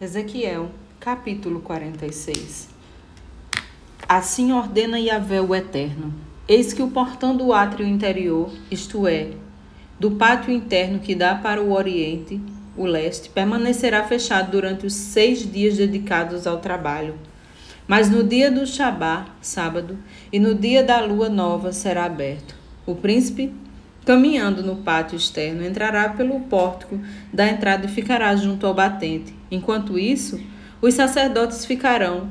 Ezequiel, capítulo 46 Assim ordena Yahvé o Eterno: Eis que o portão do átrio interior, isto é, do pátio interno que dá para o oriente, o leste, permanecerá fechado durante os seis dias dedicados ao trabalho. Mas no dia do Shabá, sábado, e no dia da lua nova será aberto. O príncipe Caminhando no pátio externo, entrará pelo pórtico da entrada e ficará junto ao batente. Enquanto isso, os sacerdotes ficarão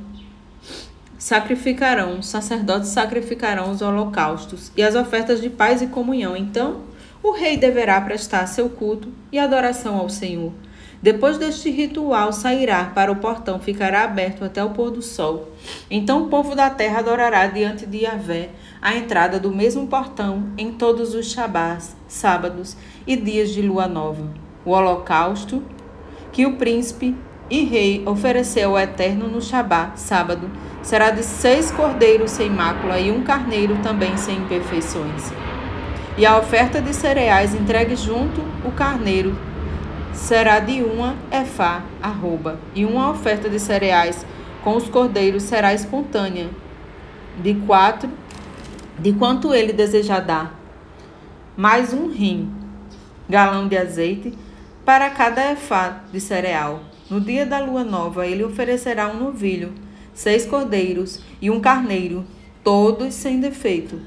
sacrificarão, os sacerdotes sacrificarão os holocaustos e as ofertas de paz e comunhão. Então, o rei deverá prestar seu culto e adoração ao Senhor. Depois deste ritual, sairá para o portão, ficará aberto até o pôr do sol. Então o povo da terra adorará diante de Yahvé a entrada do mesmo portão em todos os shabás, sábados e dias de lua nova. O holocausto que o príncipe e rei ofereceu ao Eterno no Shabá, sábado, será de seis cordeiros sem mácula e um carneiro também sem imperfeições. E a oferta de cereais entregue junto o carneiro será de uma efá, arroba, e uma oferta de cereais com os cordeiros será espontânea, de quatro, de quanto ele desejar dar, mais um rim, galão de azeite, para cada efá de cereal. No dia da lua nova, ele oferecerá um novilho, seis cordeiros e um carneiro, todos sem defeito.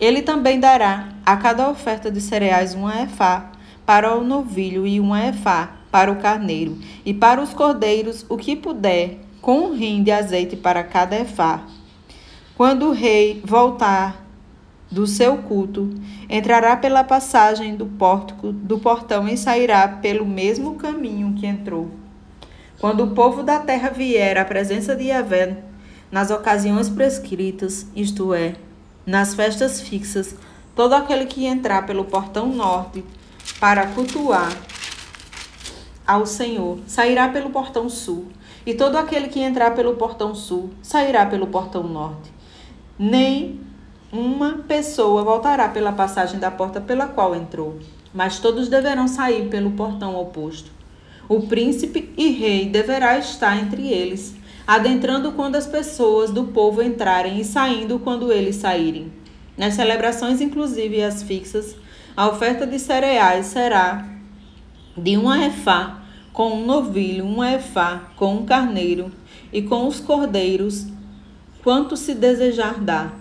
Ele também dará a cada oferta de cereais uma efá para o novilho e um efá para o carneiro, e para os cordeiros o que puder, com um rim de azeite para cada efá. Quando o rei voltar do seu culto, entrará pela passagem do pórtico do portão e sairá pelo mesmo caminho que entrou. Quando o povo da terra vier à presença de Yahvé nas ocasiões prescritas, isto é, nas festas fixas, todo aquele que entrar pelo portão norte para cultuar ao Senhor sairá pelo portão sul, e todo aquele que entrar pelo portão sul sairá pelo portão norte. Nem uma pessoa voltará pela passagem da porta pela qual entrou, mas todos deverão sair pelo portão oposto. O príncipe e rei deverá estar entre eles, adentrando quando as pessoas do povo entrarem e saindo quando eles saírem. Nas celebrações, inclusive as fixas, a oferta de cereais será de uma efá com um novilho, uma efá com um carneiro e com os cordeiros, quanto se desejar dar.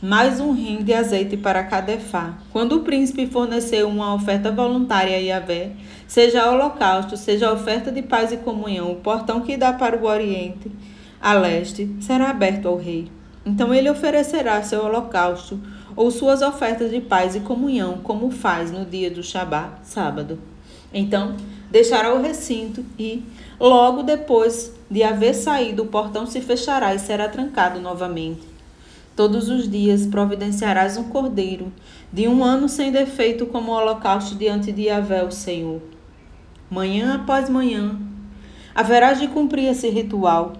Mais um rim de azeite para cada efá. Quando o príncipe fornecer uma oferta voluntária a Yahvé, seja holocausto, seja oferta de paz e comunhão, o portão que dá para o oriente, a leste, será aberto ao rei. Então ele oferecerá seu holocausto ou suas ofertas de paz e comunhão, como faz no dia do Shabá, sábado. Então, deixará o recinto e, logo depois de haver saído, o portão se fechará e será trancado novamente. Todos os dias providenciarás um cordeiro, de um ano sem defeito, como holocausto diante de Yahvé, o Senhor. Manhã após manhã, haverás de cumprir esse ritual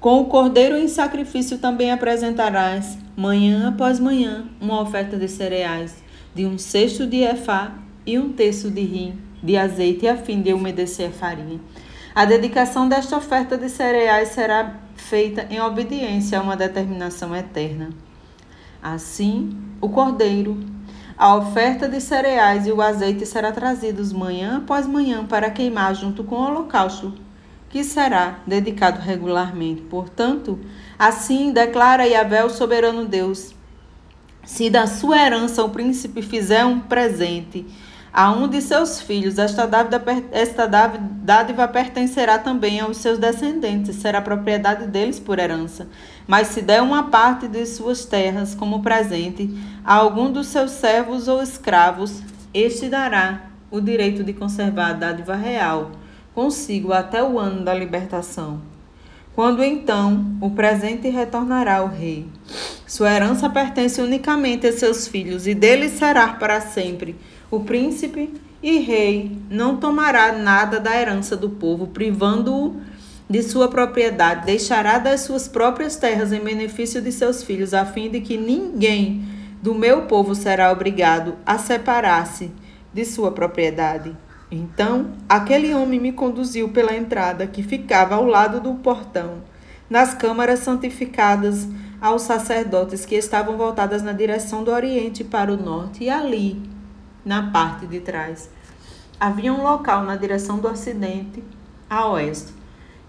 com o cordeiro em sacrifício também apresentarás, manhã após manhã, uma oferta de cereais, de um cesto de efá e um terço de rim de azeite, a fim de umedecer a farinha. A dedicação desta oferta de cereais será feita em obediência a uma determinação eterna. Assim, o cordeiro, a oferta de cereais e o azeite será trazidos manhã após manhã para queimar junto com o holocausto que será dedicado regularmente. Portanto, assim declara Yahvé, o soberano Deus: se da sua herança o príncipe fizer um presente a um de seus filhos, esta dádiva, esta dádiva pertencerá também aos seus descendentes, será propriedade deles por herança. Mas se der uma parte de suas terras como presente a algum dos seus servos ou escravos, este dará o direito de conservar a dádiva real consigo até o ano da libertação. Quando então o presente retornará ao rei. Sua herança pertence unicamente a seus filhos, e dele será para sempre. O príncipe e rei não tomará nada da herança do povo, privando-o de sua propriedade, deixará das suas próprias terras em benefício de seus filhos, a fim de que ninguém do meu povo será obrigado a separar-se de sua propriedade. Então, aquele homem me conduziu pela entrada que ficava ao lado do portão, nas câmaras santificadas aos sacerdotes que estavam voltadas na direção do oriente para o norte, e ali, na parte de trás, havia um local na direção do ocidente a oeste.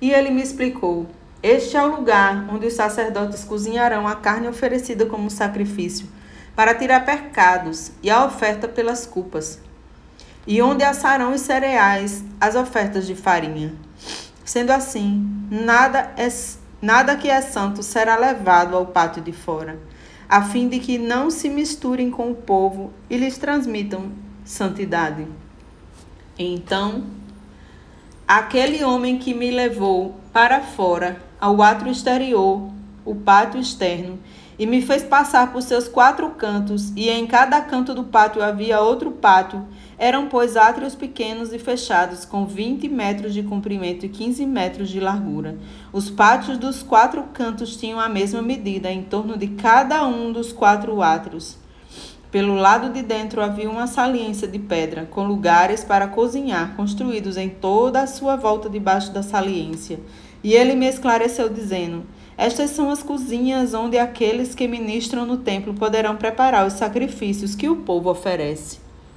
E ele me explicou: Este é o lugar onde os sacerdotes cozinharão a carne oferecida como sacrifício, para tirar pecados e a oferta pelas culpas, e onde assarão os cereais, as ofertas de farinha. Sendo assim, nada é Nada que é santo será levado ao pátio de fora, a fim de que não se misturem com o povo e lhes transmitam santidade. Então, aquele homem que me levou para fora, ao átrio exterior, o pátio externo, e me fez passar por seus quatro cantos, e em cada canto do pátio havia outro pátio, eram, pois, átrios pequenos e fechados, com 20 metros de comprimento e 15 metros de largura. Os pátios dos quatro cantos tinham a mesma medida, em torno de cada um dos quatro átrios. Pelo lado de dentro havia uma saliência de pedra, com lugares para cozinhar, construídos em toda a sua volta debaixo da saliência. E ele me esclareceu, dizendo: Estas são as cozinhas onde aqueles que ministram no templo poderão preparar os sacrifícios que o povo oferece.